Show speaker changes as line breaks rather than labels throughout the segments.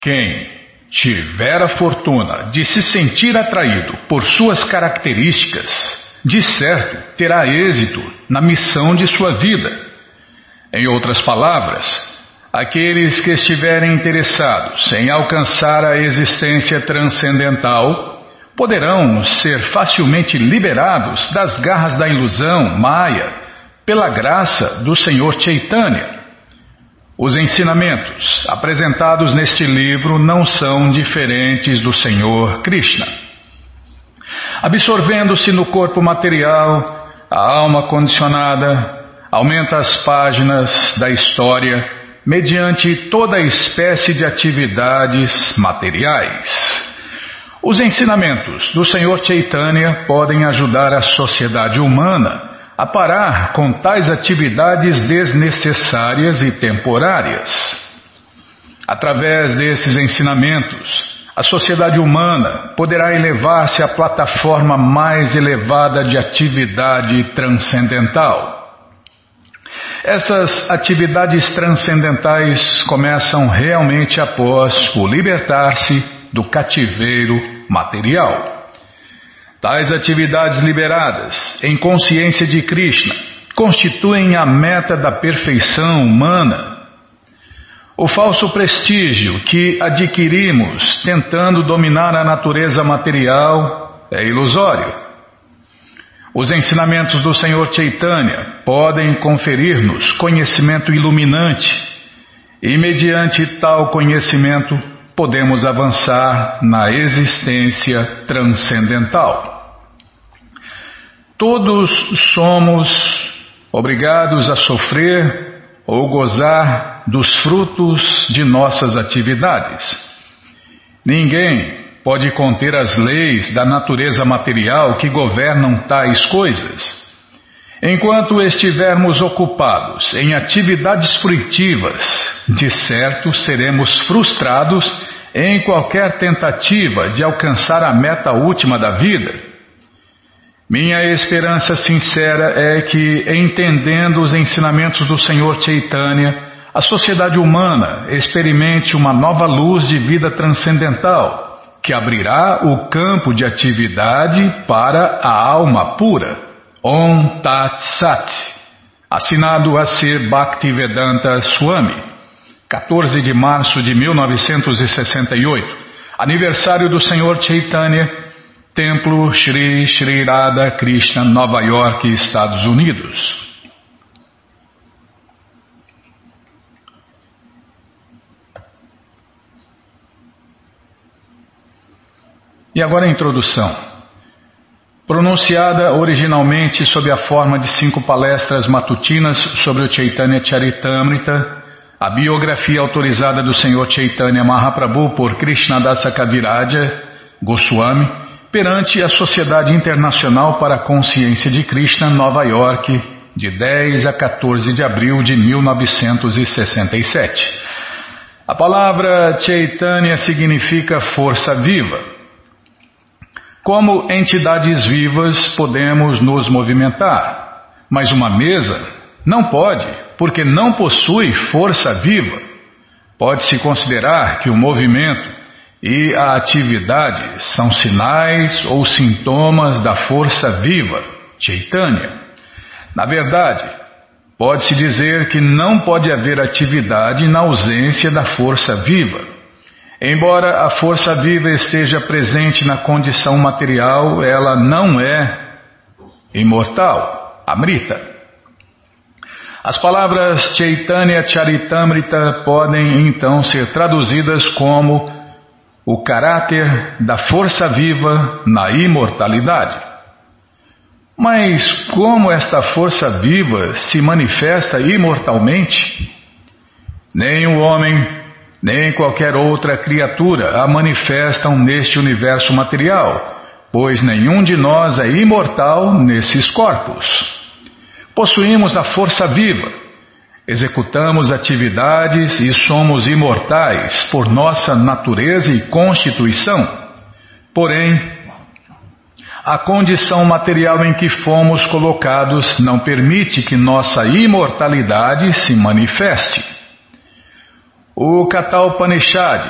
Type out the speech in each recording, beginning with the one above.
Quem tiver a fortuna de se sentir atraído por suas características, de certo terá êxito na missão de sua vida. Em outras palavras, aqueles que estiverem interessados em alcançar a existência transcendental poderão ser facilmente liberados das garras da ilusão Maya pela graça do Senhor Chaitanya. Os ensinamentos apresentados neste livro não são diferentes do Senhor Krishna. Absorvendo-se no corpo material, a alma condicionada aumenta as páginas da história mediante toda espécie de atividades materiais. Os ensinamentos do Senhor Chaitanya podem ajudar a sociedade humana a parar com tais atividades desnecessárias e temporárias. Através desses ensinamentos, a sociedade humana poderá elevar-se à plataforma mais elevada de atividade transcendental. Essas atividades transcendentais começam realmente após o libertar-se do cativeiro material. Tais atividades liberadas em consciência de Krishna constituem a meta da perfeição humana. O falso prestígio que adquirimos tentando dominar a natureza material é ilusório. Os ensinamentos do Senhor Chaitanya podem conferir-nos conhecimento iluminante, e mediante tal conhecimento podemos avançar na existência transcendental. Todos somos obrigados a sofrer ou gozar dos frutos de nossas atividades. Ninguém pode conter as leis da natureza material que governam tais coisas. Enquanto estivermos ocupados em atividades fruitivas, de certo seremos frustrados em qualquer tentativa de alcançar a meta última da vida. Minha esperança sincera é que, entendendo os ensinamentos do Senhor Chaitanya, a sociedade humana experimente uma nova luz de vida transcendental, que abrirá o campo de atividade para a alma pura. Om Tat Sat, assinado a ser Bhaktivedanta Swami, 14 de março de 1968, aniversário do Senhor Chaitanya, Templo Shri Shri Radha Krishna, Nova York, Estados Unidos. E agora a introdução. Pronunciada originalmente sob a forma de cinco palestras matutinas sobre o Chaitanya Charitamrita, a biografia autorizada do Senhor Chaitanya Mahaprabhu por Krishnadasa Kaviraja Goswami, perante a Sociedade Internacional para a Consciência de Krishna, Nova York, de 10 a 14 de abril de 1967. A palavra Chaitanya significa força viva. Como entidades vivas podemos nos movimentar, mas uma mesa não pode, porque não possui força viva. Pode-se considerar que o movimento e a atividade são sinais ou sintomas da força viva, Chaitanya. Na verdade, pode-se dizer que não pode haver atividade na ausência da força viva. Embora a força viva esteja presente na condição material, ela não é imortal, Amrita. As palavras Chaitanya Charitamrita podem então ser traduzidas como o caráter da força viva na imortalidade. Mas como esta força viva se manifesta imortalmente? O homem nem qualquer outra criatura a manifestam neste universo material, pois nenhum de nós é imortal nesses corpos. Possuímos a força viva, executamos atividades e somos imortais por nossa natureza e constituição. Porém, a condição material em que fomos colocados não permite que nossa imortalidade se manifeste. O Katha Upanishad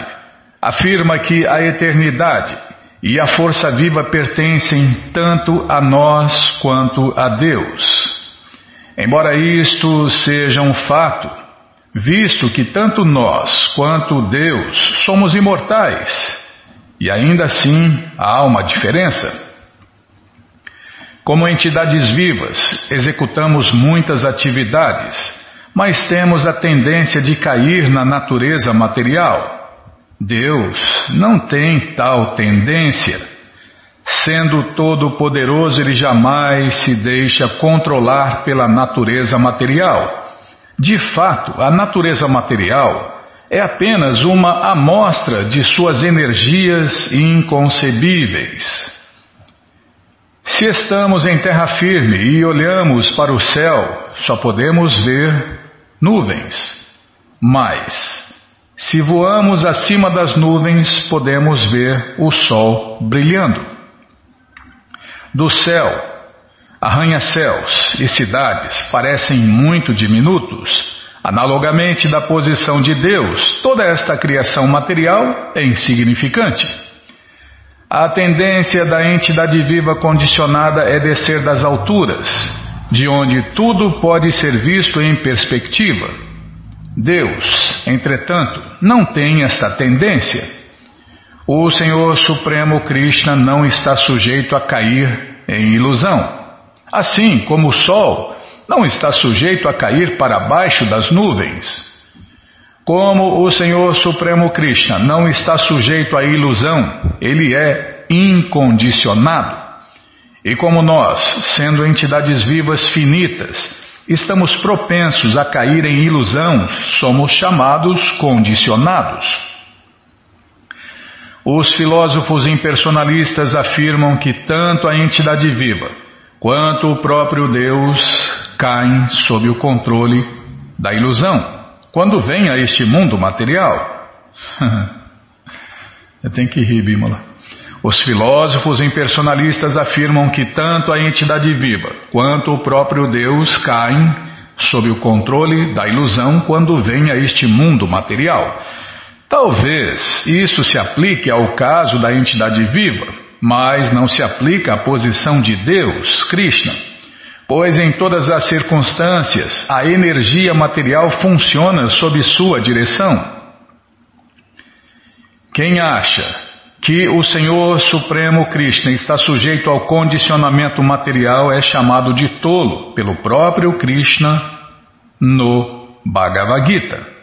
afirma que a eternidade e a força viva pertencem tanto a nós quanto a Deus. Embora isto seja um fato, visto que tanto nós quanto Deus somos imortais, e ainda assim há uma diferença. Como entidades vivas, executamos muitas atividades, mas temos a tendência de cair na natureza material. Deus não tem tal tendência. Sendo todo-poderoso, ele jamais se deixa controlar pela natureza material. De fato, a natureza material é apenas uma amostra de suas energias inconcebíveis. Se estamos em terra firme e olhamos para o céu, só podemos ver nuvens. Mas, se voamos acima das nuvens, podemos ver o sol brilhando. Do céu, arranha-céus e cidades parecem muito diminutos. Analogamente da posição de Deus, toda esta criação material é insignificante. A tendência da entidade viva condicionada é descer das alturas, de onde tudo pode ser visto em perspectiva. Deus, entretanto, não tem esta tendência. O Senhor Supremo Krishna não está sujeito a cair em ilusão. Assim como o Sol não está sujeito a cair para baixo das nuvens. Como o Senhor Supremo Krishna não está sujeito à ilusão, ele é incondicionado. E como nós, sendo entidades vivas finitas, estamos propensos a cair em ilusão, somos chamados condicionados. Os filósofos impersonalistas afirmam que tanto a entidade viva quanto o próprio Deus caem sob o controle da ilusão quando vem a este mundo material. Eu tenho que rir, Bímola. Os filósofos impersonalistas afirmam que tanto a entidade viva quanto o próprio Deus caem sob o controle da ilusão quando vem a este mundo material. Talvez isso se aplique ao caso da entidade viva, mas não se aplica à posição de Deus, Krishna, pois em todas as circunstâncias a energia material funciona sob sua direção. Quem acha que o Senhor Supremo Krishna está sujeito ao condicionamento material é chamado de tolo pelo próprio Krishna no Bhagavad Gita.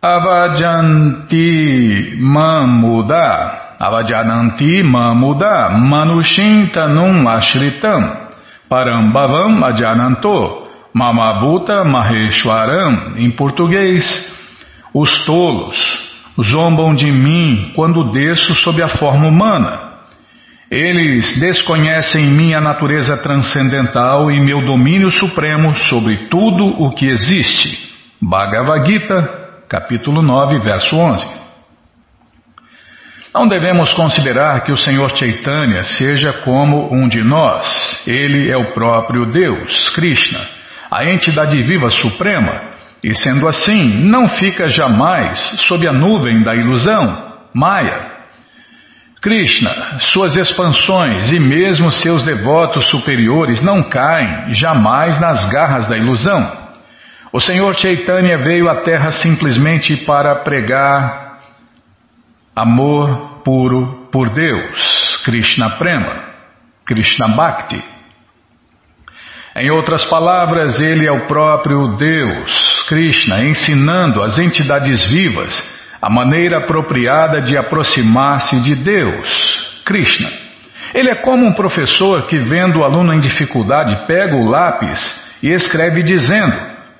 Avajanti mamuda, avajananti mamuda, manushintanum ashritam, parambavam ajananto, Mamabuta Maheshwaram, em português, os tolos zombam de mim quando desço sob a forma humana. Eles desconhecem minha natureza transcendental e meu domínio supremo sobre tudo o que existe. Bhagavad Gita, capítulo 9, verso 11. Não devemos considerar que o Senhor Chaitanya seja como um de nós. Ele é o próprio Deus, Krishna a entidade viva suprema, e sendo assim, não fica jamais sob a nuvem da ilusão, Maya. Krishna, suas expansões e mesmo seus devotos superiores não caem jamais nas garras da ilusão. O Senhor Chaitanya veio à Terra simplesmente para pregar amor puro por Deus, Krishna Prema, Krishna Bhakti. Em outras palavras, ele é o próprio Deus, Krishna, ensinando às entidades vivas a maneira apropriada de aproximar-se de Deus, Krishna. Ele é como um professor que, vendo o aluno em dificuldade, pega o lápis e escreve dizendo: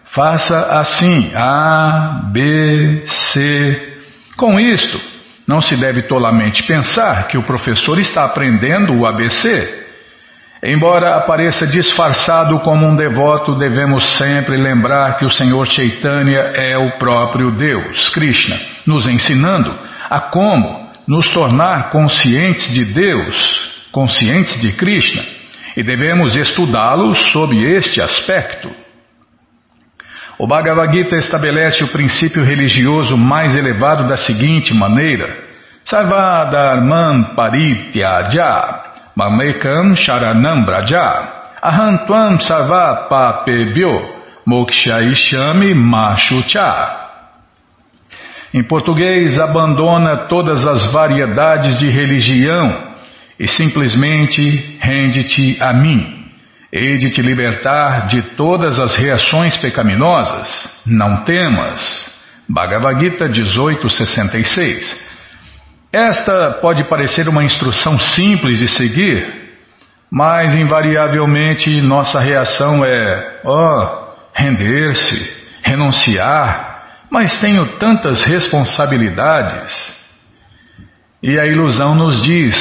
faça assim, A, B, C. Com isto, não se deve tolamente pensar que o professor está aprendendo o ABC. Embora apareça disfarçado como um devoto, devemos sempre lembrar que o Senhor Chaitanya é o próprio Deus, Krishna, nos ensinando a como nos tornar conscientes de Deus, conscientes de Krishna, e devemos estudá-lo sob este aspecto. O Bhagavad Gita estabelece o princípio religioso mais elevado da seguinte maneira: Sarvadharman parityaja mamekam sharanam braja ahantvam sarva papebyo mokshaishami machucha. Em português, abandona todas as variedades de religião e simplesmente rende-te a mim. Hei de te libertar de todas as reações pecaminosas. Não temas. Bhagavad Gita 1866. Esta pode parecer uma instrução simples de seguir, mas invariavelmente nossa reação é: oh, render-se, renunciar, mas tenho tantas responsabilidades. E a ilusão nos diz: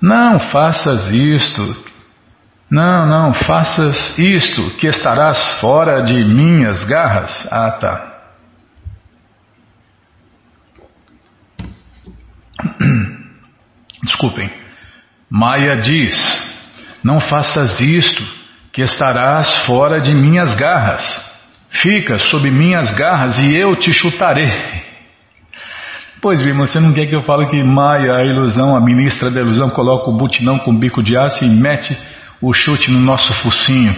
não faças isto, não, não, faças isto, que estarás fora de minhas garras. Ah, tá. Desculpem. Maia diz: Não faças isto, que estarás fora de minhas garras. Fica sob minhas garras e eu te chutarei. Pois bem, você não quer que eu fale que Maia, a ilusão, a ministra da ilusão, coloca o butinão com bico de aço e mete o chute no nosso focinho.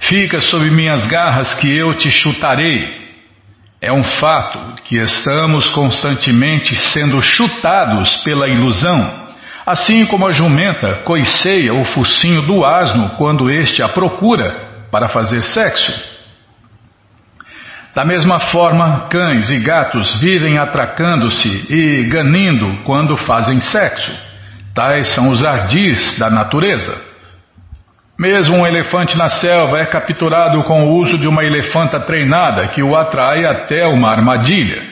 Fica sob minhas garras que eu te chutarei. É um fato que estamos constantemente sendo chutados pela ilusão, assim como a jumenta coiceia o focinho do asno quando este a procura para fazer sexo. Da mesma forma, cães e gatos vivem atracando-se e ganindo quando fazem sexo. Tais são os ardis da natureza. Mesmo um elefante na selva é capturado com o uso de uma elefanta treinada que o atrai até uma armadilha.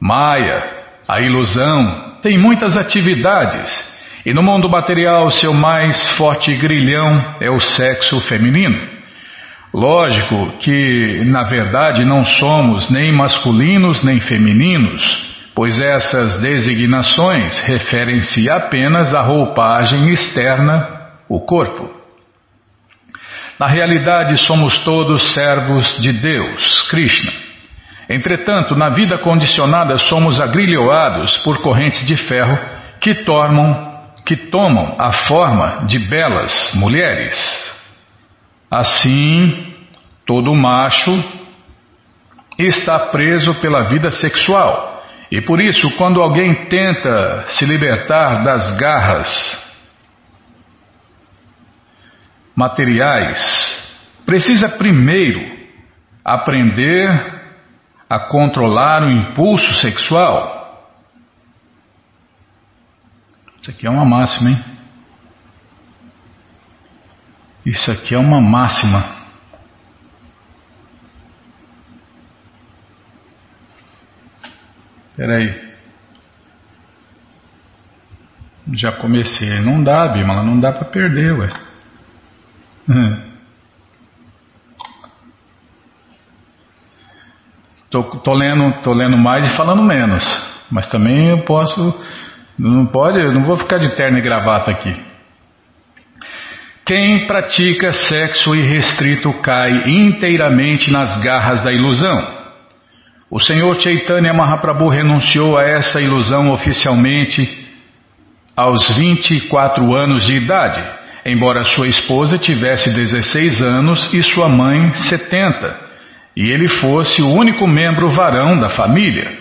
Maia, a ilusão, tem muitas atividades e no mundo material seu mais forte grilhão é o sexo feminino. Lógico que, na verdade, não somos nem masculinos nem femininos pois essas designações referem-se apenas à roupagem externa, o corpo. Na realidade, somos todos servos de Deus, Krishna. Entretanto, na vida condicionada, somos agrilhoados por correntes de ferro que que tomam a forma de belas mulheres. Assim, todo macho está preso pela vida sexual e por isso, quando alguém tenta se libertar das garras materiais, precisa primeiro aprender a controlar o impulso sexual. Isso aqui é uma máxima, hein? Isso aqui é uma máxima. Peraí. Já comecei. Não dá, Bimala, não dá para perder, ué. Hum. Tô, tô, lendo, tô lendo mais e falando menos. Mas também eu posso. Não pode, eu não vou ficar de terno e gravata aqui. Quem pratica sexo irrestrito cai inteiramente nas garras da ilusão. O Senhor Chaitanya Mahaprabhu renunciou a essa ilusão oficialmente aos 24 anos de idade, embora sua esposa tivesse 16 anos e sua mãe 70, e ele fosse o único membro varão da família.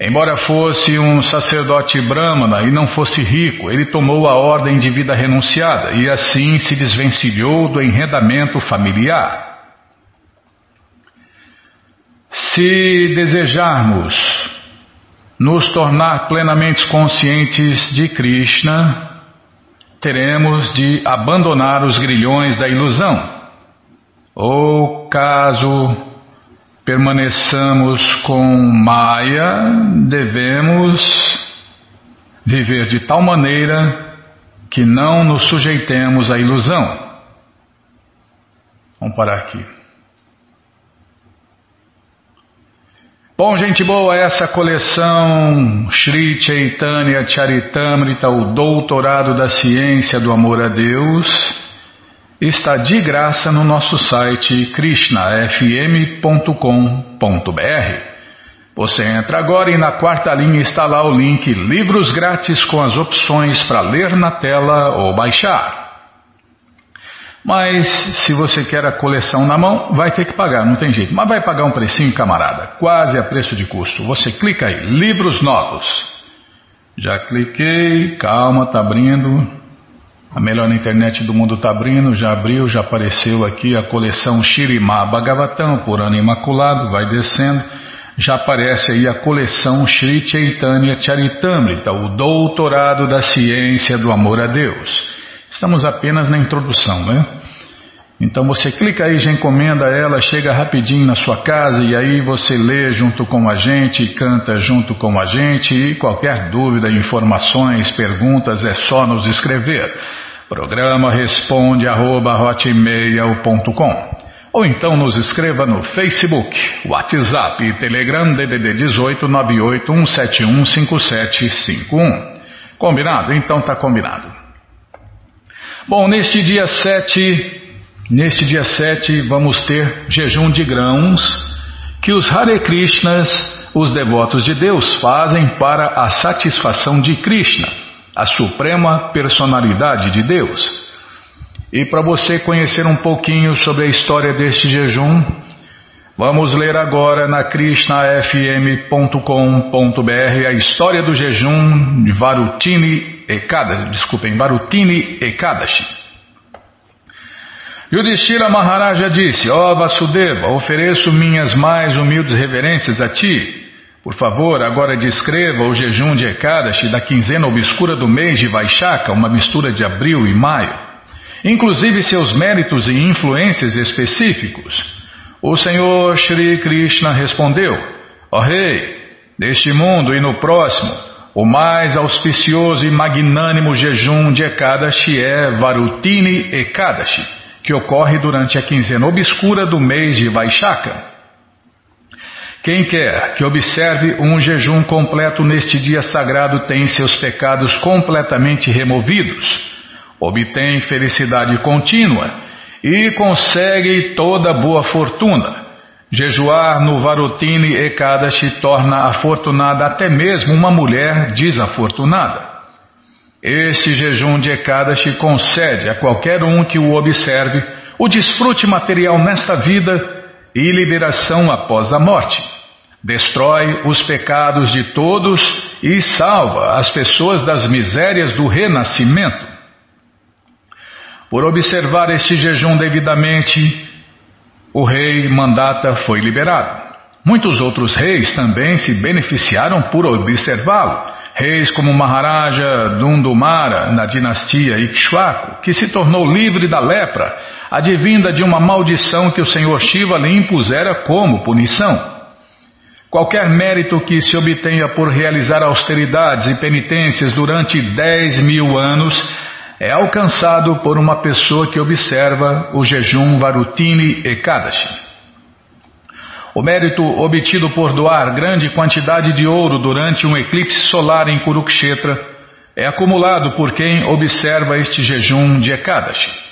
Embora fosse um sacerdote brahmana e não fosse rico, ele tomou a ordem de vida renunciada e assim se desvencilhou do enredamento familiar. Se desejarmos nos tornar plenamente conscientes de Krishna, teremos de abandonar os grilhões da ilusão. Ou caso permaneçamos com Maya, devemos viver de tal maneira que não nos sujeitemos à ilusão. Vamos parar aqui. Bom, gente boa, essa coleção Sri Chaitanya Charitamrita, o Doutorado da Ciência do Amor a Deus, está de graça no nosso site krishnafm.com.br. Você entra agora e na quarta linha está lá o link Livros Grátis com as opções para ler na tela ou baixar. Mas se você quer a coleção na mão, vai ter que pagar, não tem jeito. Mas vai pagar um precinho, camarada, quase a preço de custo. Você clica aí, livros novos. Já cliquei, calma, tá abrindo. A melhor internet do mundo está abrindo, já abriu, já apareceu aqui a coleção Shirimá Bhagavatam, por ano imaculado, vai descendo. Já aparece aí a coleção Shri Chaitanya Charitamrita, o doutorado da ciência do amor a Deus. Estamos apenas na introdução, né? Então você clica aí, já encomenda ela, chega rapidinho na sua casa e aí você lê junto com a gente, canta junto com a gente e qualquer dúvida, informações, perguntas é só nos escrever. Programa responde arroba, ou então nos escreva no Facebook, WhatsApp e Telegram DDD 18 981715751. Combinado? Então tá combinado. Bom, neste dia 7, neste dia 7 vamos ter jejum de grãos que os Hare Krishnas, os devotos de Deus, fazem para a satisfação de Krishna a suprema personalidade de Deus. E para você conhecer um pouquinho sobre a história deste jejum, vamos ler agora na krishnafm.com.br a história do jejum de Varutini Ekadashi, desculpem, Varutini Ekadashi. Yudhishthira Maharaja disse, ó oh Vasudeva, ofereço minhas mais humildes reverências a ti, por favor, agora descreva o jejum de Ekadashi da quinzena obscura do mês de Vaishaka, uma mistura de abril e maio, inclusive seus méritos e influências específicos. O Senhor Shri Krishna respondeu: Ó oh, Rei, neste mundo e no próximo, o mais auspicioso e magnânimo jejum de Ekadashi é Varutini Ekadashi, que ocorre durante a quinzena obscura do mês de Vaishaka. Quem quer que observe um jejum completo neste dia sagrado tem seus pecados completamente removidos, obtém felicidade contínua e consegue toda boa fortuna. Jejuar no Varotini Ekadashi torna afortunada até mesmo uma mulher desafortunada. Este jejum de Ekadashi concede a qualquer um que o observe o desfrute material nesta vida e liberação após a morte destrói os pecados de todos e salva as pessoas das misérias do renascimento. Por observar este jejum devidamente, o rei Mandata foi liberado. Muitos outros reis também se beneficiaram por observá-lo. Reis como Maharaja Dundumara, na dinastia Ikshwaku, que se tornou livre da lepra, advinda de uma maldição que o Senhor Shiva lhe impusera como punição. Qualquer mérito que se obtenha por realizar austeridades e penitências durante 10 mil anos é alcançado por uma pessoa que observa o jejum Varutini Ekadashi. O mérito obtido por doar grande quantidade de ouro durante um eclipse solar em Kurukshetra é acumulado por quem observa este jejum de Ekadashi.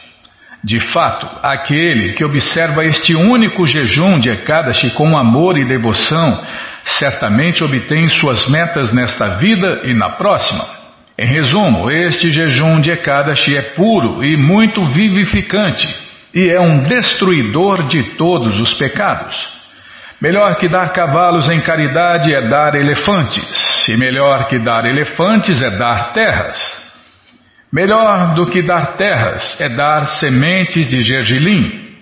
De fato, aquele que observa este único jejum de Ekadashi com amor e devoção, certamente obtém suas metas nesta vida e na próxima. Em resumo, este jejum de Ekadashi é puro e muito vivificante e é um destruidor de todos os pecados. Melhor que dar cavalos em caridade é dar elefantes, e melhor que dar elefantes é dar terras. Melhor do que dar terras é dar sementes de gergelim.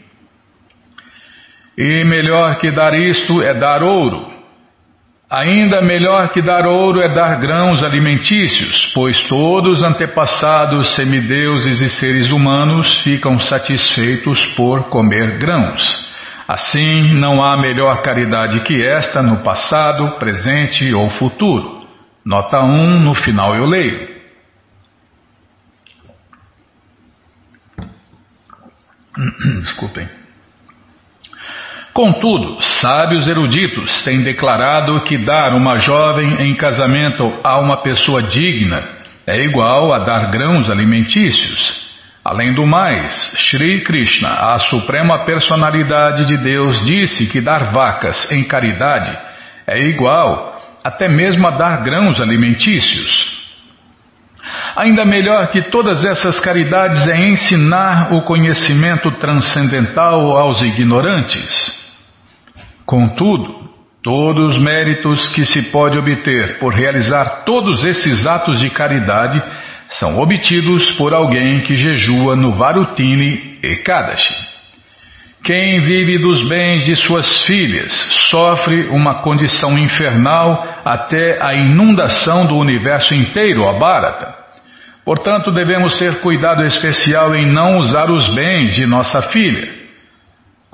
E melhor que dar isto é dar ouro. Ainda melhor que dar ouro é dar grãos alimentícios, pois todos os antepassados semideuses e seres humanos ficam satisfeitos por comer grãos. Assim, não há melhor caridade que esta no passado, presente ou futuro. Nota 1, no final eu leio. Desculpem. Contudo, sábios eruditos têm declarado que dar uma jovem em casamento a uma pessoa digna é igual a dar grãos alimentícios. Além do mais, Sri Krishna, a suprema personalidade de Deus, disse que dar vacas em caridade é igual até mesmo a dar grãos alimentícios. Ainda melhor que todas essas caridades é ensinar o conhecimento transcendental aos ignorantes. Contudo, todos os méritos que se pode obter por realizar todos esses atos de caridade são obtidos por alguém que jejua no Varutini Ekadashi. Quem vive dos bens de suas filhas sofre uma condição infernal até a inundação do universo inteiro, a Bharata. Portanto, devemos ter cuidado especial em não usar os bens de nossa filha.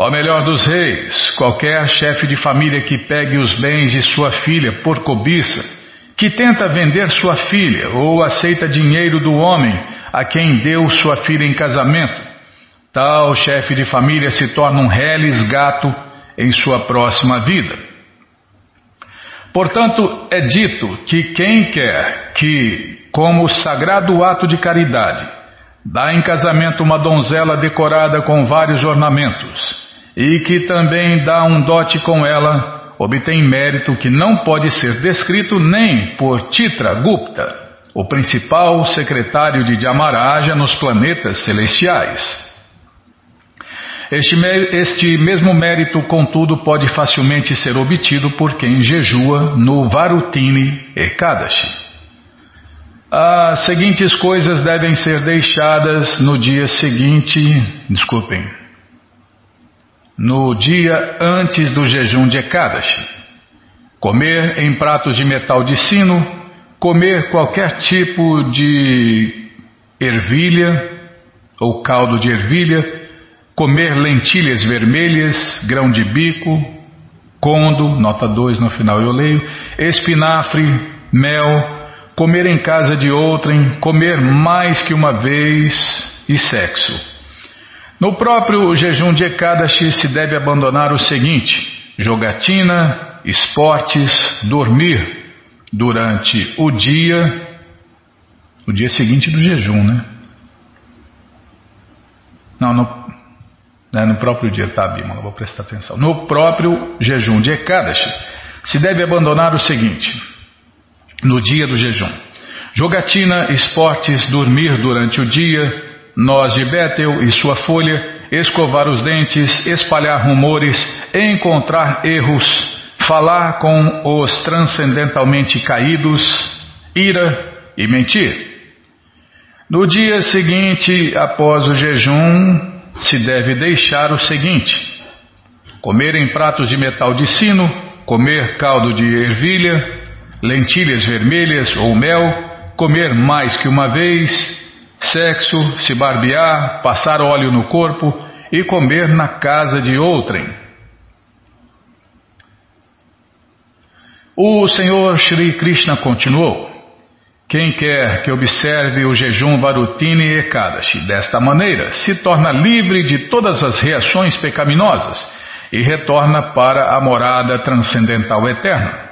Ó melhor dos reis, qualquer chefe de família que pegue os bens de sua filha por cobiça, que tenta vender sua filha ou aceita dinheiro do homem a quem deu sua filha em casamento, Tal chefe de família se torna um reles gato em sua próxima vida. Portanto, é dito que quem quer que, como sagrado ato de caridade, dá em casamento uma donzela decorada com vários ornamentos e que também dá um dote com ela, obtém mérito que não pode ser descrito nem por Titra Gupta, o principal secretário de Dhyamaraja nos planetas celestiais. Este, este mesmo mérito, contudo, pode facilmente ser obtido por quem jejua no Varutini Ekadashi. As seguintes coisas devem ser deixadas no dia seguinte, desculpem, no dia antes do jejum de Ekadashi. Comer em pratos de metal de sino, comer qualquer tipo de ervilha ou caldo de ervilha, comer lentilhas vermelhas, grão de bico, condo, nota 2 no final eu leio, espinafre, mel, comer em casa de outrem, comer mais que uma vez e sexo. No próprio jejum de Ekadashi se deve abandonar o seguinte: jogatina, esportes, dormir durante o dia, o dia seguinte do jejum, né? Não, no, né, no próprio dia, tá, Bimala, vou prestar atenção. No próprio jejum de Ekadashi, se deve abandonar o seguinte: no dia do jejum, jogatina, esportes, dormir durante o dia, noz de Betel e sua folha, escovar os dentes, espalhar rumores, encontrar erros, falar com os transcendentalmente caídos, ira e mentir. No dia seguinte, após o jejum, se deve deixar o seguinte: comer em pratos de metal de sino, comer caldo de ervilha, lentilhas vermelhas ou mel, comer mais que uma vez, sexo, se barbear, passar óleo no corpo e comer na casa de outrem. O Senhor Shri Krishna continuou. Quem quer que observe o jejum Varutini Ekadashi desta maneira se torna livre de todas as reações pecaminosas e retorna para a morada transcendental eterna.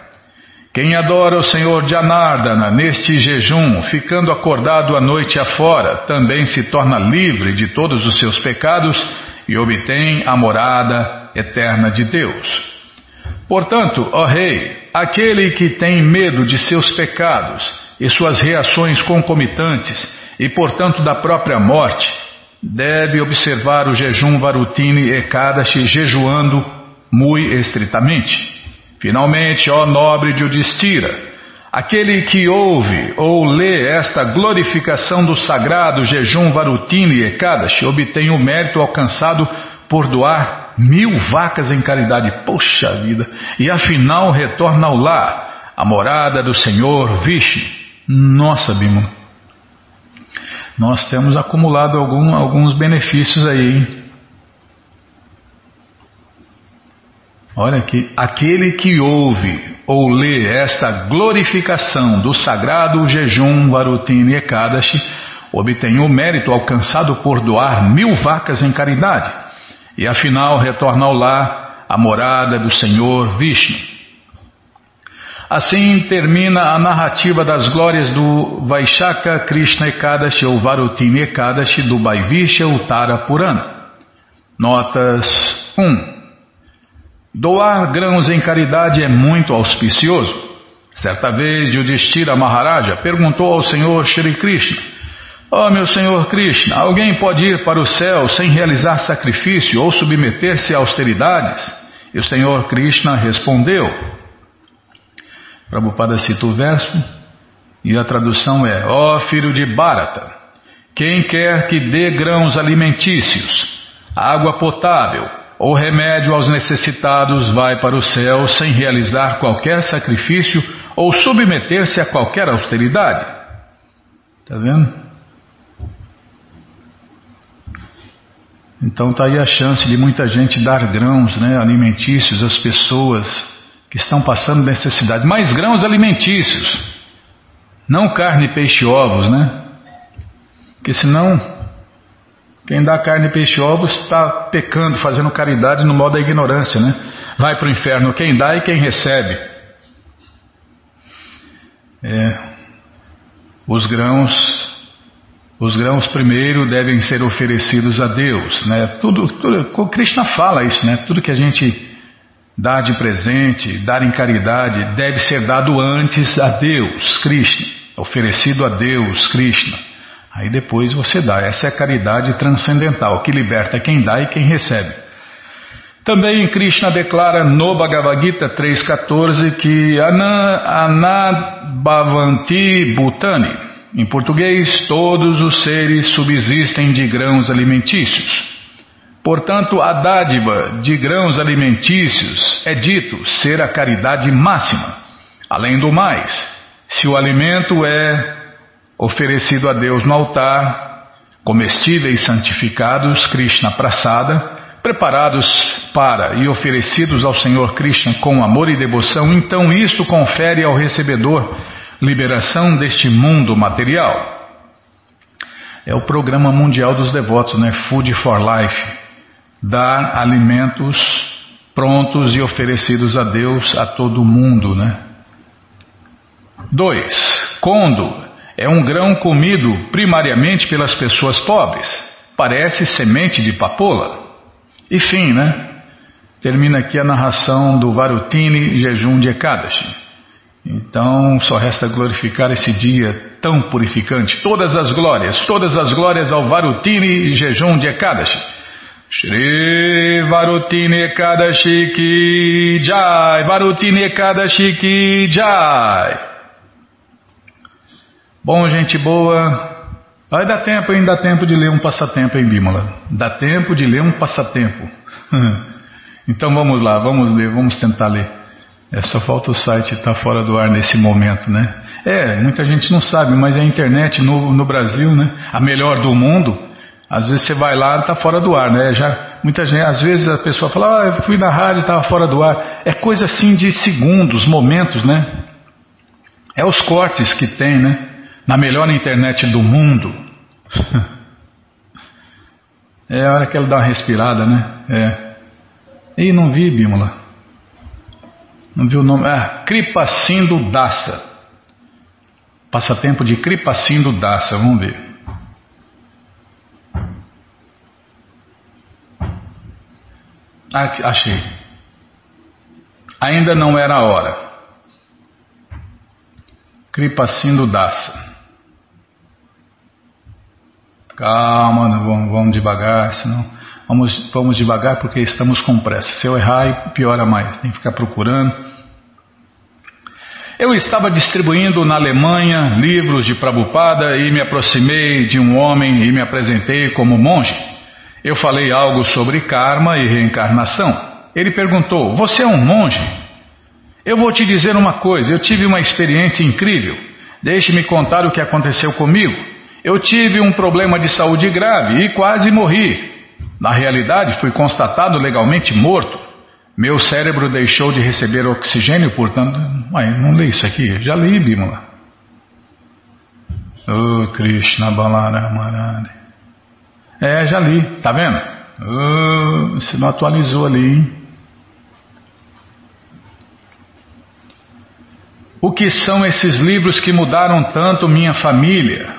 Quem adora o Senhor Janardana neste jejum, ficando acordado a noite afora, também se torna livre de todos os seus pecados e obtém a morada eterna de Deus. Portanto, ó Rei, aquele que tem medo de seus pecados, e suas reações concomitantes e, portanto, da própria morte, deve observar o jejum Varutini Ekadashi jejuando muito estritamente. Finalmente, ó nobre Judistira, aquele que ouve ou lê esta glorificação do sagrado jejum Varutini Ekadashi obtém o mérito alcançado por doar mil vacas em caridade. Poxa vida! E afinal retorna ao lar, a morada do Senhor Vishnu. Nossa, Bima, nós temos acumulado algum, alguns benefícios aí, hein? Olha aqui, aquele que ouve ou lê esta glorificação do sagrado jejum Varutini Ekadashi obtém o mérito alcançado por doar mil vacas em caridade e afinal retorna ao lar, a morada do Senhor Vishnu. Assim termina a narrativa das glórias do Vaishaka Krishna Ekadashi ou Varutini Ekadashi do Baivisha Uttara Purana. Notas 1. Doar grãos em caridade é muito auspicioso. Certa vez, Yudhishthira Maharaja perguntou ao Senhor Shri Krishna: Ó oh, meu Senhor Krishna, alguém pode ir para o céu sem realizar sacrifício ou submeter-se a austeridades? E o Senhor Krishna respondeu: Prabhupada cita o verso e a tradução é: Ó oh, filho de Bharata, quem quer que dê grãos alimentícios, água potável ou remédio aos necessitados vai para o céu sem realizar qualquer sacrifício ou submeter-se a qualquer austeridade. Está vendo? Então está aí a chance de muita gente dar grãos né, alimentícios às pessoas que estão passando necessidade. Mais grãos alimentícios, não carne, peixe e ovos, né? Porque senão, quem dá carne, peixe e ovos está pecando, fazendo caridade no modo da ignorância, né? Vai para o inferno quem dá e quem recebe. É, os grãos, os grãos primeiro devem ser oferecidos a Deus, né? Tudo, tudo, Krishna fala isso, né? Tudo que a gente dar de presente, dar em caridade, deve ser dado antes a Deus, Krishna, oferecido a Deus, Krishna. Aí depois você dá. Essa é a caridade transcendental, que liberta quem dá e quem recebe. Também Krishna declara no Bhagavad Gita 3.14 que Anabhavanti Bhutani, em português, todos os seres subsistem de grãos alimentícios. Portanto, a dádiva de grãos alimentícios é dito ser a caridade máxima. Além do mais, se o alimento é oferecido a Deus no altar, comestíveis santificados, Krishna Prasada, preparados para e oferecidos ao Senhor Krishna com amor e devoção, então isto confere ao recebedor liberação deste mundo material. É o programa mundial dos devotos, né? Food for Life dar alimentos prontos e oferecidos a Deus a todo mundo, né? 2. Condo é um grão comido primariamente pelas pessoas pobres. Parece semente de papoula. E fim, né? Termina aqui a narração do Varutini jejum de Ekadashi. Então só resta glorificar esse dia tão purificante. Todas as glórias, todas as glórias ao Varutini jejum de Ekadashi Shri Varutine Kadashi Ki Jai, Varutine Kadashi Ki Jai. Bom, gente boa, vai dar tempo, ainda dá tempo de ler um passatempo em Bímola. Dá tempo de ler um passatempo. então vamos lá, vamos ler, vamos tentar ler. É, só falta o site estar tá fora do ar nesse momento, né? É, muita gente não sabe, mas a internet no, no Brasil, né? A melhor do mundo às vezes você vai lá e está fora do ar, né? Já, muita gente, às vezes a pessoa fala, ah, eu fui na rádio e estava fora do ar. É coisa assim de segundos, momentos, né? É os cortes que tem, né? Na melhor internet do mundo. é a hora que ela dá uma respirada, né? É. E não vi, Bímola. Não vi o nome. Ah, Kripacindo Dassa. Passatempo de Kripacindo Dassa, vamos ver. achei. Ainda não era a hora. Kripacindo Dassa. Calma, vamos, vamos devagar, senão vamos, vamos devagar porque estamos com pressa. Se eu errar, piora mais. Tem que ficar procurando. Eu estava distribuindo na Alemanha livros de Prabhupada e me aproximei de um homem e me apresentei como monge. Eu falei algo sobre karma e reencarnação. Ele perguntou: Você é um monge? Eu vou te dizer uma coisa: eu tive uma experiência incrível. Deixe-me contar o que aconteceu comigo. Eu tive um problema de saúde grave e quase morri. Na realidade, fui constatado legalmente morto. Meu cérebro deixou de receber oxigênio, portanto. Mas não li isso aqui, já li, Bimala. Oh, Krishna Balaramarade. É, já li, tá vendo? Você não atualizou ali, hein? O que são esses livros que mudaram tanto minha família?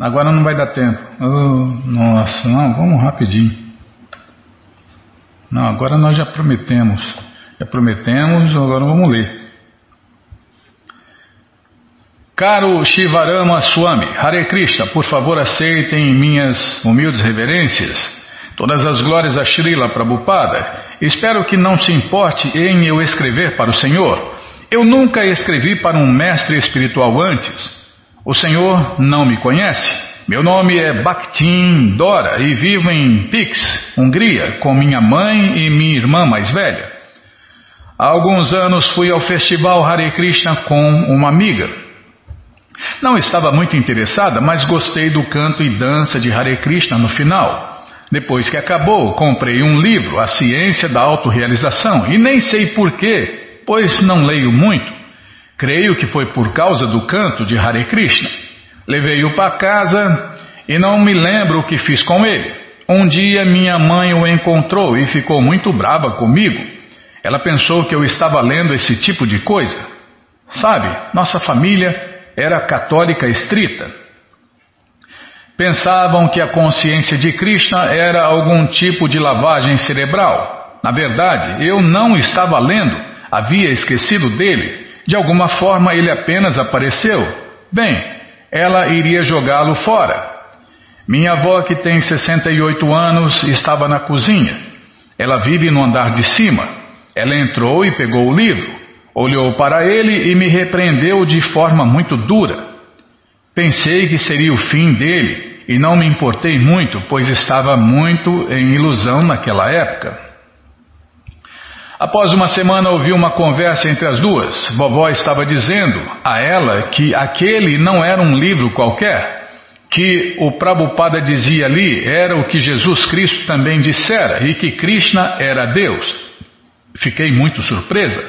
Agora não vai dar tempo. Oh, nossa, não, vamos rapidinho. Não, agora nós já prometemos. Já prometemos, agora vamos ler. Caro Shivarama Swami, Hare Krishna, por favor aceitem minhas humildes reverências. Todas as glórias a Srila Prabhupada. Espero que não se importe em eu escrever para o Senhor. Eu nunca escrevi para um mestre espiritual antes. O Senhor não me conhece. Meu nome é Bhaktin Dora e vivo em Pix, Hungria, com minha mãe e minha irmã mais velha. Há alguns anos fui ao festival Hare Krishna com uma amiga. Não estava muito interessada, mas gostei do canto e dança de Hare Krishna no final. Depois que acabou, comprei um livro, A Ciência da Autorealização, e nem sei porquê, pois não leio muito. Creio que foi por causa do canto de Hare Krishna. Levei-o para casa e não me lembro o que fiz com ele. Um dia minha mãe o encontrou e ficou muito brava comigo. Ela pensou que eu estava lendo esse tipo de coisa. Sabe, nossa família era católica estrita. Pensavam que a consciência de Krishna era algum tipo de lavagem cerebral. Na verdade, eu não estava lendo, havia esquecido dele. De alguma forma ele apenas apareceu. Bem, ela iria jogá-lo fora. Minha avó, que tem 68 anos, estava na cozinha. Ela vive no andar de cima. Ela entrou e pegou o livro. Olhou para ele e me repreendeu de forma muito dura. Pensei que seria o fim dele e não me importei muito, pois estava muito em ilusão naquela época. Após uma semana ouvi uma conversa entre as duas. Vovó estava dizendo a ela que aquele não era um livro qualquer, que o Prabhupada dizia ali era o que Jesus Cristo também dissera e que Krishna era Deus. Fiquei muito surpresa.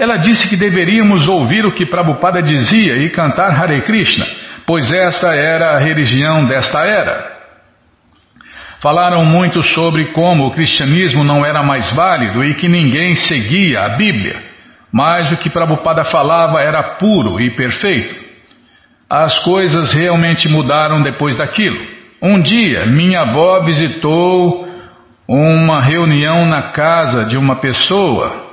Ela disse que deveríamos ouvir o que Prabhupada dizia e cantar Hare Krishna, pois essa era a religião desta era. Falaram muito sobre como o cristianismo não era mais válido e que ninguém seguia a Bíblia, mas o que Prabhupada falava era puro e perfeito. As coisas realmente mudaram depois daquilo. Um dia, minha avó visitou uma reunião na casa de uma pessoa,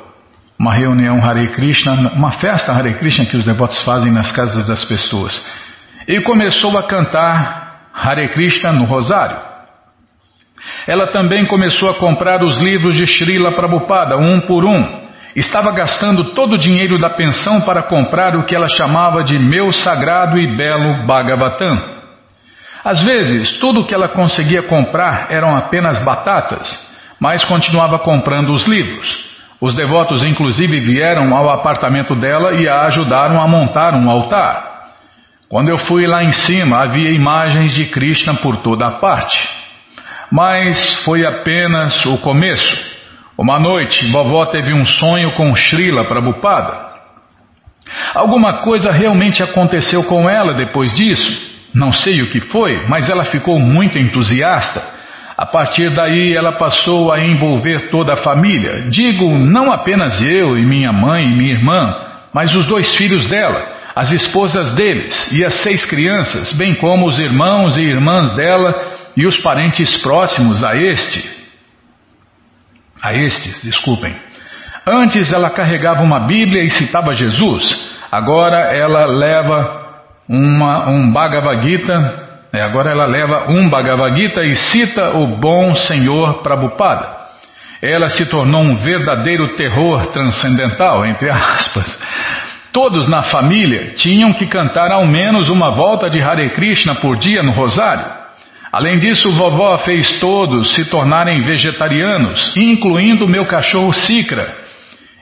uma reunião Hare Krishna, uma festa Hare Krishna que os devotos fazem nas casas das pessoas. E começou a cantar Hare Krishna no rosário. Ela também começou a comprar os livros de Srila Prabhupada, um por um. Estava gastando todo o dinheiro da pensão para comprar o que ela chamava de meu sagrado e belo Bhagavatam. Às vezes, tudo o que ela conseguia comprar eram apenas batatas, mas continuava comprando os livros. Os devotos, inclusive, vieram ao apartamento dela e a ajudaram a montar um altar. Quando eu fui lá em cima, havia imagens de Krishna por toda a parte. Mas foi apenas o começo. Uma noite, vovó teve um sonho com Srila Prabhupada. Alguma coisa realmente aconteceu com ela depois disso. Não sei o que foi, mas ela ficou muito entusiasta. A partir daí, ela passou a envolver toda a família. Digo, não apenas eu e minha mãe e minha irmã, mas os dois filhos dela, as esposas deles e as seis crianças, bem como os irmãos e irmãs dela e os parentes próximos a este. A estes, desculpem. Antes ela carregava uma Bíblia e citava Jesus. Agora ela leva uma, um Bhagavad Gita, é, agora ela leva um Bhagavad Gita e cita o bom Senhor Prabhupada. Ela se tornou um verdadeiro terror transcendental, entre aspas. Todos na família tinham que cantar ao menos uma volta de Hare Krishna por dia no rosário. Além disso, vovó fez todos se tornarem vegetarianos, incluindo meu cachorro Sikra.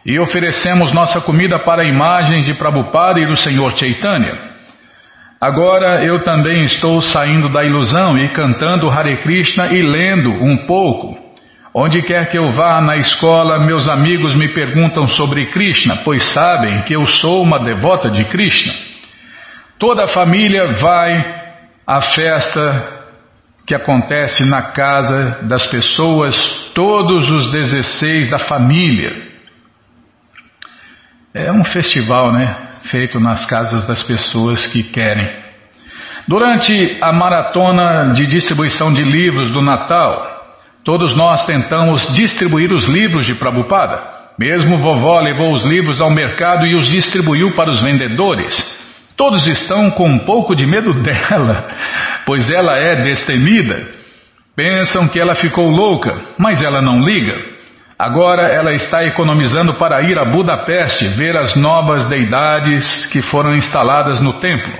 E oferecemos nossa comida para imagens de Prabhupada e do Senhor Chaitanya. Agora eu também estou saindo da ilusão e cantando Hare Krishna e lendo um pouco. Onde quer que eu vá na escola, meus amigos me perguntam sobre Krishna, pois sabem que eu sou uma devota de Krishna. Toda a família vai à festa que acontece na casa das pessoas, todos os 16 da família. É um festival, né? Feito nas casas das pessoas que querem. Durante a maratona de distribuição de livros do Natal, todos nós tentamos distribuir os livros de Prabhupada. Mesmo vovó levou os livros ao mercado e os distribuiu para os vendedores. Todos estão com um pouco de medo dela, pois ela é destemida. Pensam que ela ficou louca, mas ela não liga. Agora ela está economizando para ir a Budapeste ver as novas deidades que foram instaladas no templo.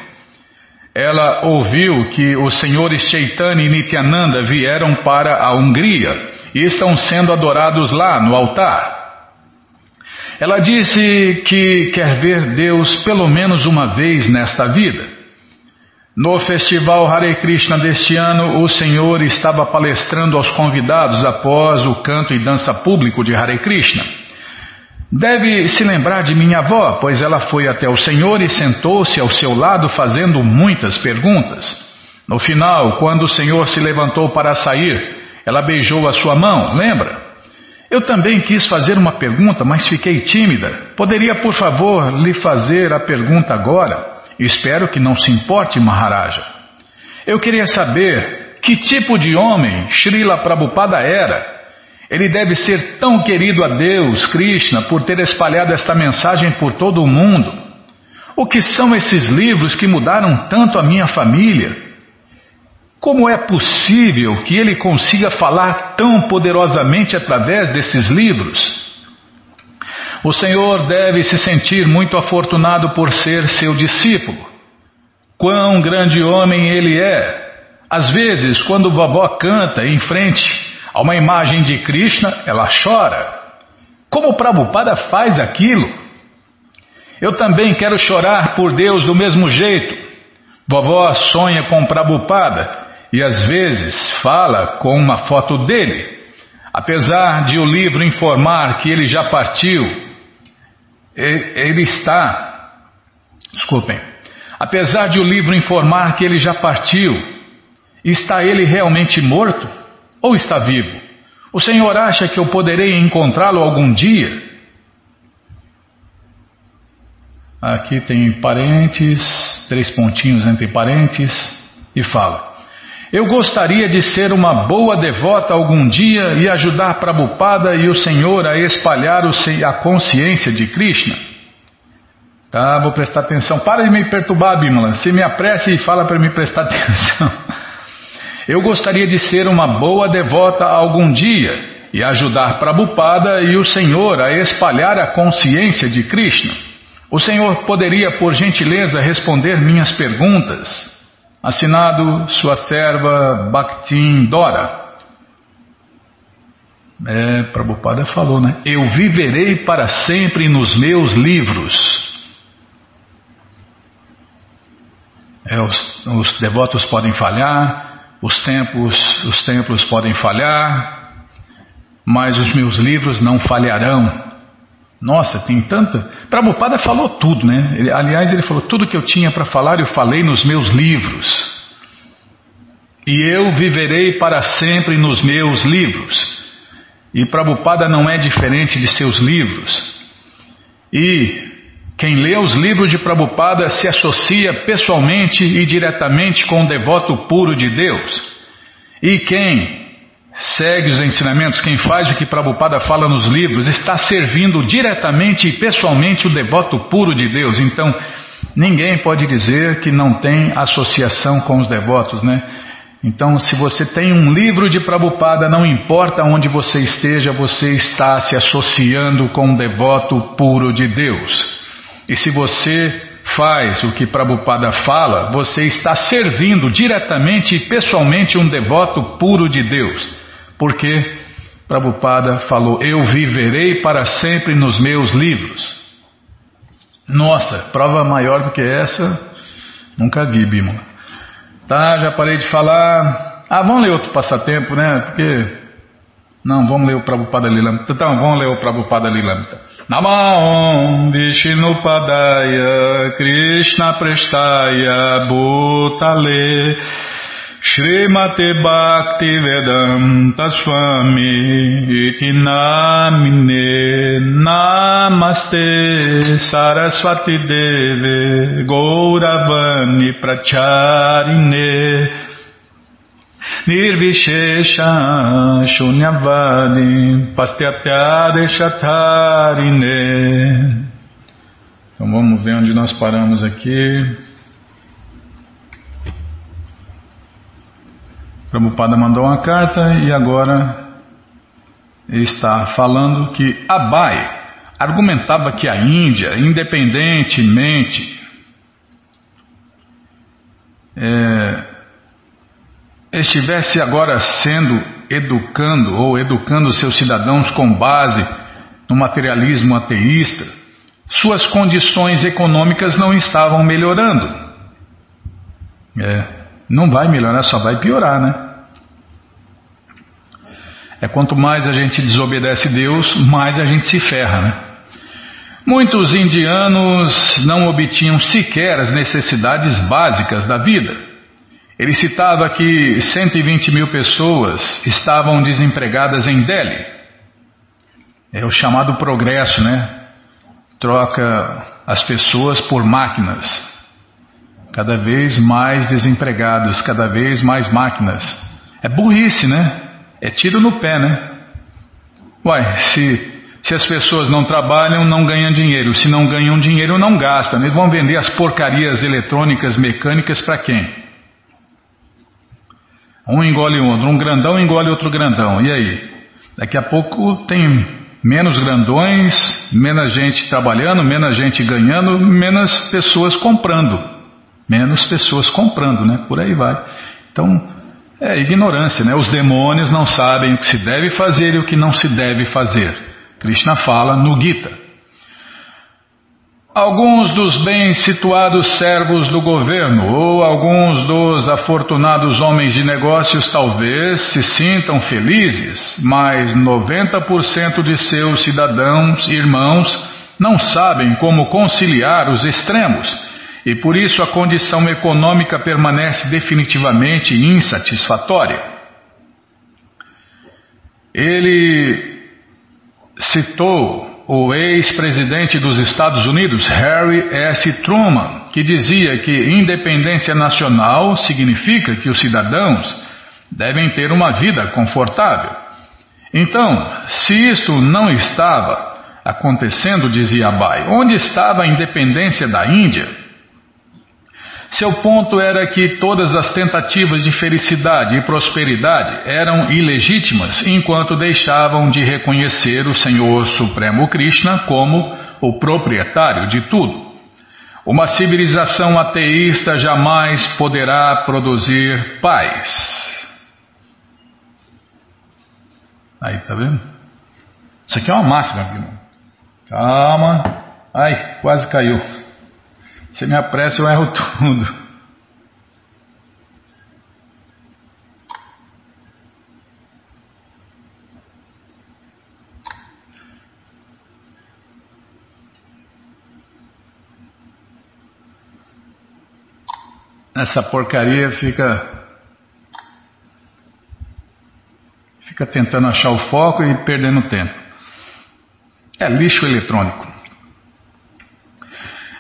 Ela ouviu que os senhores Chaitanya e Nityananda vieram para a Hungria e estão sendo adorados lá no altar. Ela disse que quer ver Deus pelo menos uma vez nesta vida. No festival Hare Krishna deste ano, o Senhor estava palestrando aos convidados após o canto e dança público de Hare Krishna. Deve se lembrar de minha avó, pois ela foi até o Senhor e sentou-se ao seu lado fazendo muitas perguntas. No final, quando o Senhor se levantou para sair, ela beijou a sua mão, lembra? Eu também quis fazer uma pergunta, mas fiquei tímida. Poderia, por favor, lhe fazer a pergunta agora? Espero que não se importe, Maharaja. Eu queria saber que tipo de homem Srila Prabhupada era. Ele deve ser tão querido a Deus, Krishna, por ter espalhado esta mensagem por todo o mundo. O que são esses livros que mudaram tanto a minha família? Como é possível que ele consiga falar tão poderosamente através desses livros? O Senhor deve se sentir muito afortunado por ser seu discípulo. Quão grande homem ele é! Às vezes, quando vovó canta em frente a uma imagem de Krishna, ela chora. Como Prabhupada faz aquilo? Eu também quero chorar por Deus do mesmo jeito. Vovó sonha com Prabhupada e às vezes fala com uma foto dele. Apesar de o livro informar que ele já partiu ele está, desculpem, apesar de o livro informar que ele já partiu, está ele realmente morto ou está vivo? O Senhor acha que eu poderei encontrá-lo algum dia? Aqui tem parentes, três pontinhos entre parentes, e fala: eu gostaria de ser uma boa devota algum dia e ajudar Prabhupada e o Senhor a espalhar a consciência de Krishna. Tá, vou prestar atenção. Para de me perturbar, Bimala. Se me apresse e fala para me prestar atenção. Eu gostaria de ser uma boa devota algum dia e ajudar Prabhupada e o Senhor a espalhar a consciência de Krishna. O Senhor poderia, por gentileza, responder minhas perguntas. Assinado sua serva Bhaktin Dora. É, Prabhupada falou, né? Eu viverei para sempre nos meus livros. É, os, os, devotos podem falhar, os templos, os templos podem falhar, mas os meus livros não falharão. Nossa, tem tanta. Prabhupada falou tudo, né? Ele, aliás, ele falou: tudo que eu tinha para falar eu falei nos meus livros. E eu viverei para sempre nos meus livros. E Prabhupada não é diferente de seus livros. E quem lê os livros de Prabhupada se associa pessoalmente e diretamente com o devoto puro de Deus. E quem segue os ensinamentos, quem faz o que Prabhupada fala nos livros, está servindo diretamente e pessoalmente o devoto puro de Deus. Então, ninguém pode dizer que não tem associação com os devotos, né? Então, se você tem um livro de Prabhupada, não importa onde você esteja, você está se associando com o devoto puro de Deus. E se você faz o que Prabhupada fala, você está servindo diretamente e pessoalmente um devoto puro de Deus. Porque Prabhupada falou: Eu viverei para sempre nos meus livros. Nossa, prova maior do que essa, nunca vi, Bímola. Tá, já parei de falar. Ah, vamos ler outro passatempo, né? Porque. Não, vamos ler o Prabhupada Lilamita. Então, vamos ler o Prabhupada Lilamita. Namaon Vishnupadaya Krishna Prestaya Bhutale Srimate Bhakti Vedanta Swami Iti Namine Namaste Saraswati Deve Gauravani Pracharine Nirvishesha Shunyavadi Pastyatya Chatarine Então vamos ver onde nós paramos aqui. Prabhupada mandou uma carta e agora está falando que Abai argumentava que a Índia, independentemente é, estivesse agora sendo educando ou educando seus cidadãos com base no materialismo ateísta, suas condições econômicas não estavam melhorando. É, não vai melhorar, só vai piorar, né? É quanto mais a gente desobedece Deus, mais a gente se ferra, né? Muitos indianos não obtinham sequer as necessidades básicas da vida. Ele citava que 120 mil pessoas estavam desempregadas em Delhi. É o chamado progresso, né? Troca as pessoas por máquinas. Cada vez mais desempregados, cada vez mais máquinas. É burrice, né? É tiro no pé, né? Uai, se, se as pessoas não trabalham, não ganham dinheiro. Se não ganham dinheiro, não gastam. Eles vão vender as porcarias eletrônicas, mecânicas para quem? Um engole outro. Um grandão engole outro grandão. E aí? Daqui a pouco tem menos grandões, menos gente trabalhando, menos gente ganhando, menos pessoas comprando. Menos pessoas comprando, né? Por aí vai. Então, é ignorância, né? Os demônios não sabem o que se deve fazer e o que não se deve fazer. Krishna fala no Gita. Alguns dos bem situados servos do governo ou alguns dos afortunados homens de negócios talvez se sintam felizes, mas 90% de seus cidadãos, irmãos, não sabem como conciliar os extremos e por isso a condição econômica permanece definitivamente insatisfatória. Ele citou o ex-presidente dos Estados Unidos, Harry S. Truman, que dizia que independência nacional significa que os cidadãos devem ter uma vida confortável. Então, se isto não estava acontecendo, dizia Abai, onde estava a independência da Índia? Seu ponto era que todas as tentativas de felicidade e prosperidade eram ilegítimas enquanto deixavam de reconhecer o Senhor Supremo Krishna como o proprietário de tudo. Uma civilização ateísta jamais poderá produzir paz. Aí, tá vendo? Isso aqui é uma máxima, irmão. Calma. Ai, quase caiu. Se me apressa, eu erro tudo. Essa porcaria fica. Fica tentando achar o foco e perdendo tempo. É lixo eletrônico.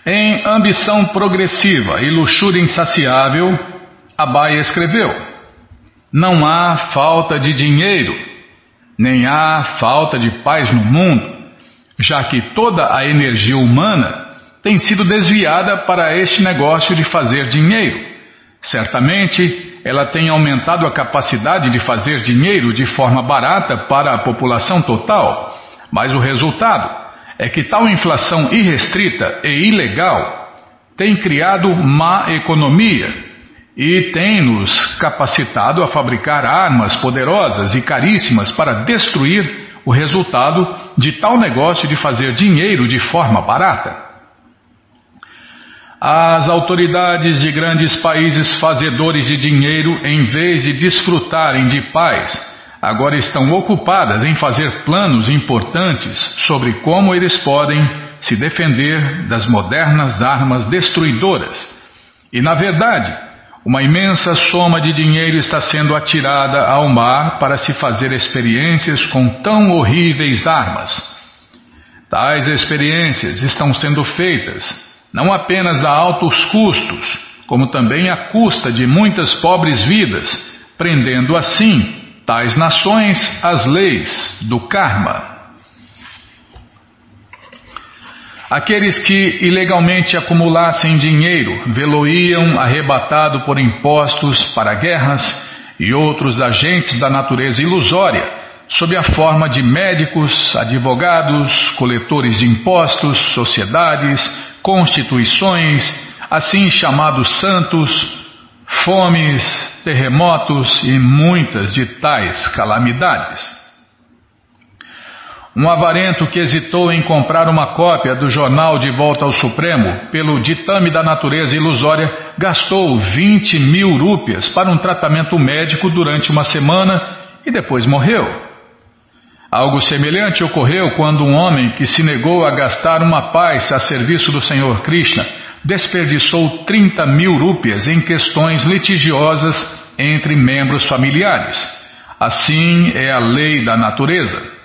Em Ambição Progressiva e Luxúria Insaciável, Abai escreveu: Não há falta de dinheiro, nem há falta de paz no mundo, já que toda a energia humana tem sido desviada para este negócio de fazer dinheiro. Certamente, ela tem aumentado a capacidade de fazer dinheiro de forma barata para a população total, mas o resultado é que tal inflação irrestrita e ilegal tem criado má economia e tem nos capacitado a fabricar armas poderosas e caríssimas para destruir o resultado de tal negócio de fazer dinheiro de forma barata. As autoridades de grandes países fazedores de dinheiro, em vez de desfrutarem de paz, agora estão ocupadas em fazer planos importantes sobre como eles podem se defender das modernas armas destruidoras. E, na verdade, Uma imensa soma de dinheiro está sendo atirada ao mar para se fazer experiências com tão horríveis armas. Tais experiências estão sendo feitas não apenas a altos custos, como também à custa de muitas pobres vidas, prendendo assim tais nações às leis do karma. Aqueles que ilegalmente acumulassem dinheiro veloíam arrebatado por impostos para guerras e outros agentes da natureza ilusória, sob a forma de médicos, advogados, coletores de impostos, sociedades, constituições, assim chamados santos, fomes, terremotos e muitas de tais calamidades. Um avarento que hesitou em comprar uma cópia do jornal De Volta ao Supremo, pelo ditame da natureza ilusória, gastou 20 mil rúpias para um tratamento médico durante uma semana e depois morreu. Algo semelhante ocorreu quando um homem que se negou a gastar uma paz a serviço do Senhor Krishna desperdiçou 30 mil rúpias em questões litigiosas entre membros familiares. Assim é a lei da natureza.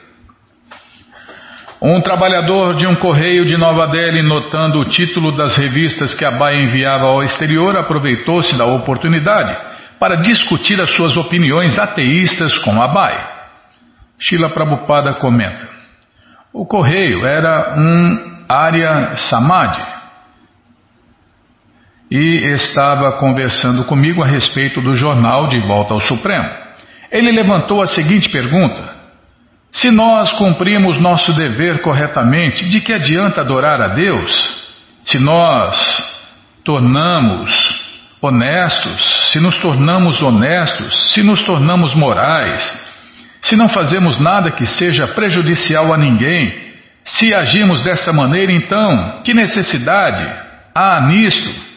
Um trabalhador de um correio de Nova Delhi, notando o título das revistas que a Baia enviava ao exterior, aproveitou-se da oportunidade para discutir as suas opiniões ateístas com a Baia. Shila Prabhupada comenta: O correio era um Arya Samadhi e estava conversando comigo a respeito do jornal De Volta ao Supremo. Ele levantou a seguinte pergunta. Se nós cumprimos nosso dever corretamente, de que adianta adorar a Deus? Se nós tornamos honestos, se nos tornamos honestos, se nos tornamos morais, se não fazemos nada que seja prejudicial a ninguém, se agimos dessa maneira, então, que necessidade há nisto?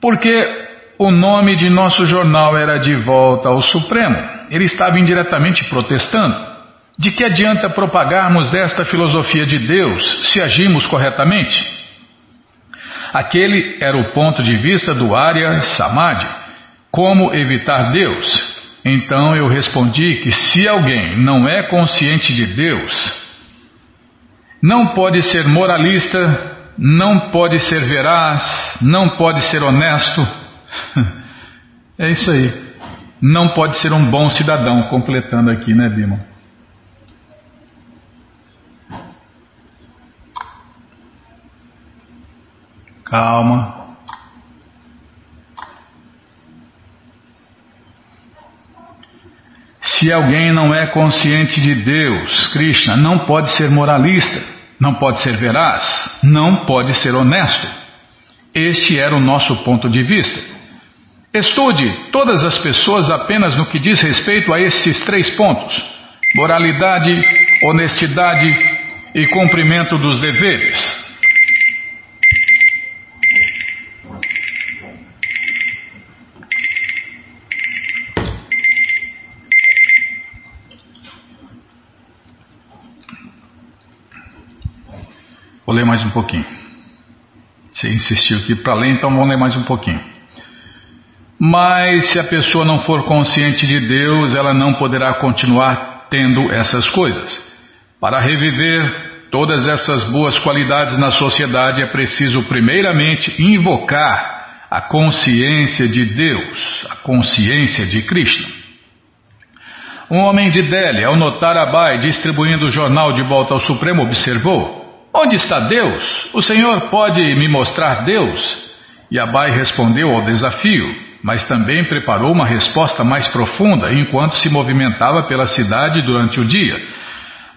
Porque o nome de nosso jornal era De Volta ao Supremo ele estava indiretamente protestando. De que adianta propagarmos esta filosofia de Deus se agimos corretamente? Aquele era o ponto de vista do Arya Samadhi. Como evitar Deus? Então eu respondi que se alguém não é consciente de Deus, não pode ser moralista, não pode ser veraz, não pode ser honesto. É isso aí não pode ser um bom cidadão, completando aqui, né, Bima? Calma. Se alguém não é consciente de Deus, Krishna, não pode ser moralista, não pode ser veraz, não pode ser honesto. Este era o nosso ponto de vista. Estude todas as pessoas apenas no que diz respeito a esses três pontos: moralidade, honestidade e cumprimento dos deveres. Vou ler mais um pouquinho. Você insistiu aqui para ler, então vamos ler mais um pouquinho. Mas se a pessoa não for consciente de Deus, ela não poderá continuar tendo essas coisas. Para reviver todas essas boas qualidades na sociedade, é preciso, primeiramente, invocar a consciência de Deus, a consciência de Krishna. Um homem de Delhi, ao notar Abai distribuindo o jornal de volta ao Supremo, observou: Onde está Deus? O Senhor pode me mostrar Deus? E Abai respondeu ao desafio: mas também preparou uma resposta mais profunda enquanto se movimentava pela cidade durante o dia.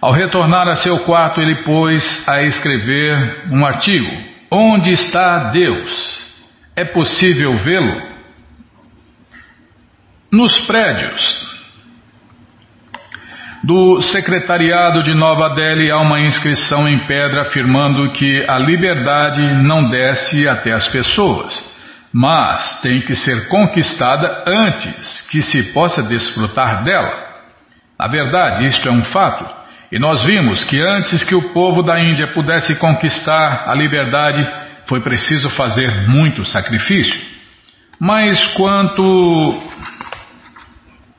Ao retornar a seu quarto, ele pôs a escrever um artigo: Onde está Deus? É possível vê-lo? Nos prédios do secretariado de Nova Delhi há uma inscrição em pedra afirmando que a liberdade não desce até as pessoas mas tem que ser conquistada antes que se possa desfrutar dela. Na verdade, isto é um fato, e nós vimos que antes que o povo da Índia pudesse conquistar a liberdade, foi preciso fazer muito sacrifício. Mas quanto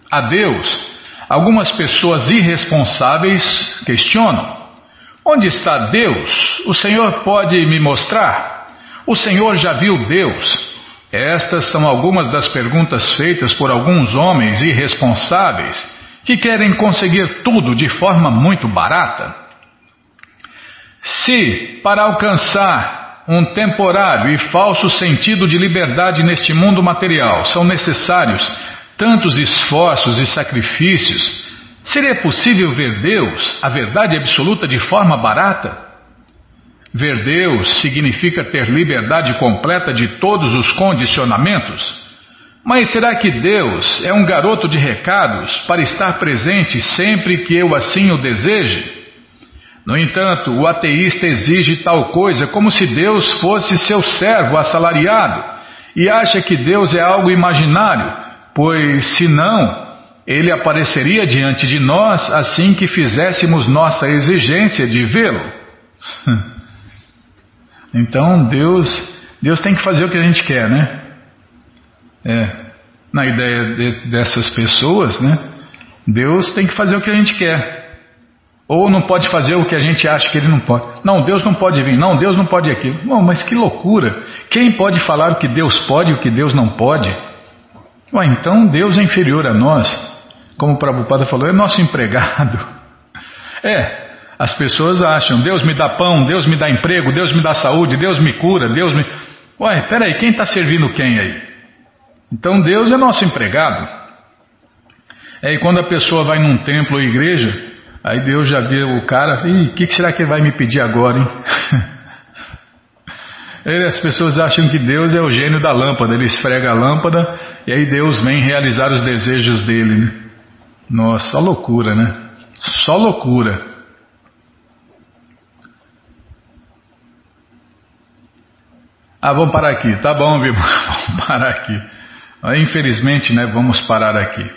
a Deus, algumas pessoas irresponsáveis questionam: onde está Deus? O Senhor pode me mostrar? O Senhor já viu Deus? Estas são algumas das perguntas feitas por alguns homens irresponsáveis que querem conseguir tudo de forma muito barata. Se, para alcançar um temporário e falso sentido de liberdade neste mundo material, são necessários tantos esforços e sacrifícios, seria possível ver Deus, a verdade absoluta, de forma barata? Ver Deus significa ter liberdade completa de todos os condicionamentos. Mas será que Deus é um garoto de recados para estar presente sempre que eu assim o deseje? No entanto, o ateísta exige tal coisa como se Deus fosse seu servo assalariado e acha que Deus é algo imaginário, pois, se não, ele apareceria diante de nós assim que fizéssemos nossa exigência de vê-lo. Então Deus, Deus tem que fazer o que a gente quer, né? É, na ideia de, dessas pessoas, né? Deus tem que fazer o que a gente quer. Ou não pode fazer o que a gente acha que ele não pode. Não, Deus não pode vir. Não, Deus não pode aquilo. Bom, mas que loucura! Quem pode falar o que Deus pode e o que Deus não pode? Ué, então Deus é inferior a nós. Como o Prabhupada falou, é nosso empregado. É, as pessoas acham, Deus me dá pão, Deus me dá emprego, Deus me dá saúde, Deus me cura, Deus me. Ué, peraí, quem está servindo quem aí? Então Deus é nosso empregado. É, e quando a pessoa vai num templo ou igreja, aí Deus já vê o cara, e o que, que será que ele vai me pedir agora, hein? As pessoas acham que Deus é o gênio da lâmpada, ele esfrega a lâmpada e aí Deus vem realizar os desejos dele. Né? Nossa, só loucura, né? Só loucura. Ah, vamos parar aqui. Tá bom, viu? vamos parar aqui. Infelizmente, né, vamos parar aqui.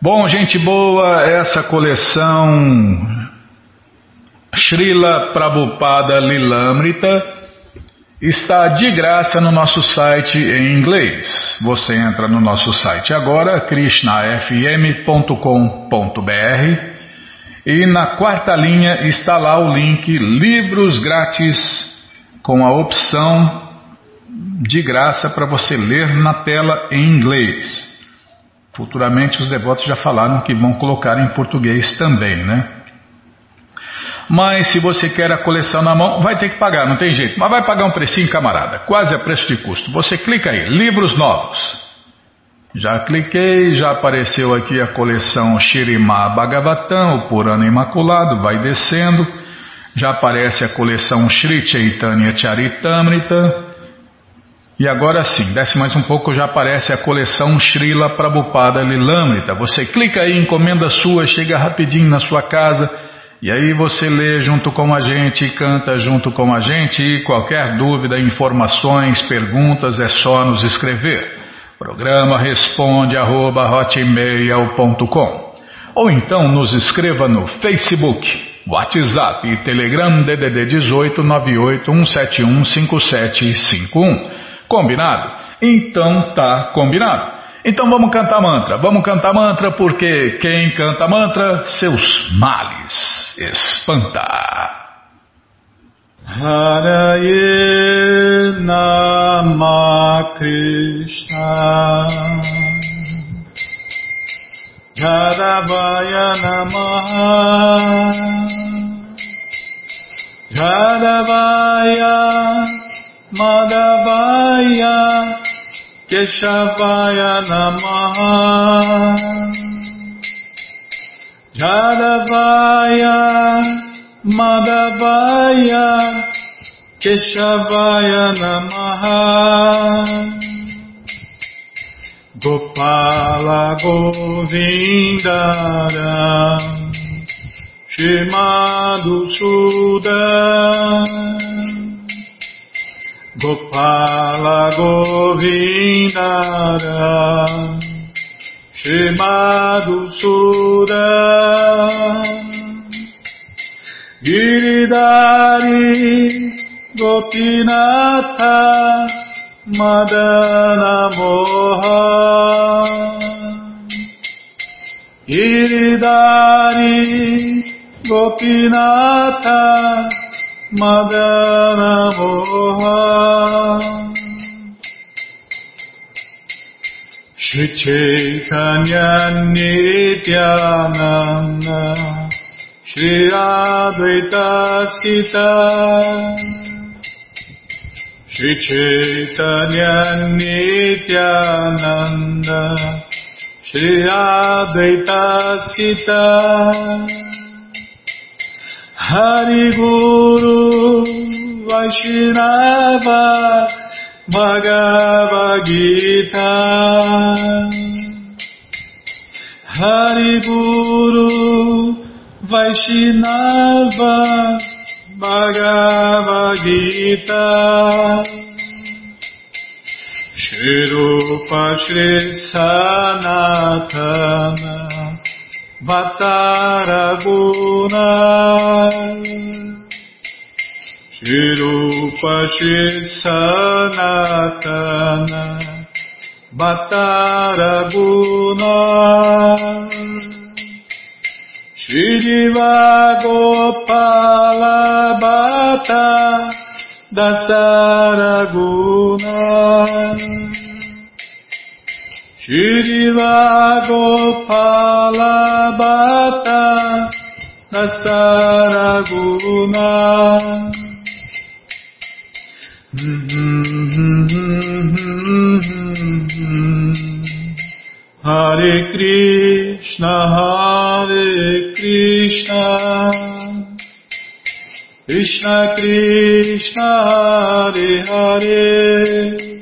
Bom, gente boa, essa coleção Srila Prabhupada Lilamrita está de graça no nosso site em inglês. Você entra no nosso site agora, krishnafm.com.br e na quarta linha está lá o link Livros Grátis com a opção de graça para você ler na tela em inglês. Futuramente os devotos já falaram que vão colocar em português também, né? Mas se você quer a coleção na mão, vai ter que pagar, não tem jeito. Mas vai pagar um precinho, camarada, quase a preço de custo. Você clica aí, livros novos. Já cliquei, já apareceu aqui a coleção Shirimá Bhagavatam, o Purana Imaculado, vai descendo já aparece a coleção Sri Chaitanya Charitamrita. E agora sim, desce mais um pouco, já aparece a coleção Srila Prabhupada Lilamrita. Você clica aí, encomenda sua, chega rapidinho na sua casa e aí você lê junto com a gente, canta junto com a gente e qualquer dúvida, informações, perguntas é só nos escrever. Programa responde arroba, ou então nos escreva no Facebook WhatsApp e Telegram DDD 18 981715751. Combinado? Então tá combinado. Então vamos cantar mantra. Vamos cantar mantra porque quem canta mantra, seus males espanta.
Haraye Nama Krishna Jadavaya Namaha Jadavaya Madhavaya Namaha Jadavaya Madhavaya Keshavaya Namaha Gopala Govindara Shimadu Suda Gopala Govindara Shimadu Suda Giridari Gopinatha Madana Moha Iridari Gopinata Madana Moha Shri Chaitanya Nityananda Shri Advaita Sita Shri Chaitanya Nityananda Shri Advaita Sita Hari Guru Vaishnava Bhagavad Gita Hari Guru Vaishnava Bhagavad Gita Shri Rupa Shri Sanatana Vataraguna. Shri Rupa Shri Sanatana. Vataraguna. Shriva Gopala Bhatta Dasaraguna Shriva Gopala Bhatta Dasaraguna Hare Krishna Hare Krishna. Krishna Krishna Hare Hare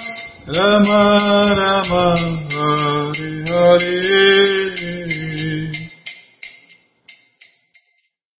Rama Rama, Hare Hare.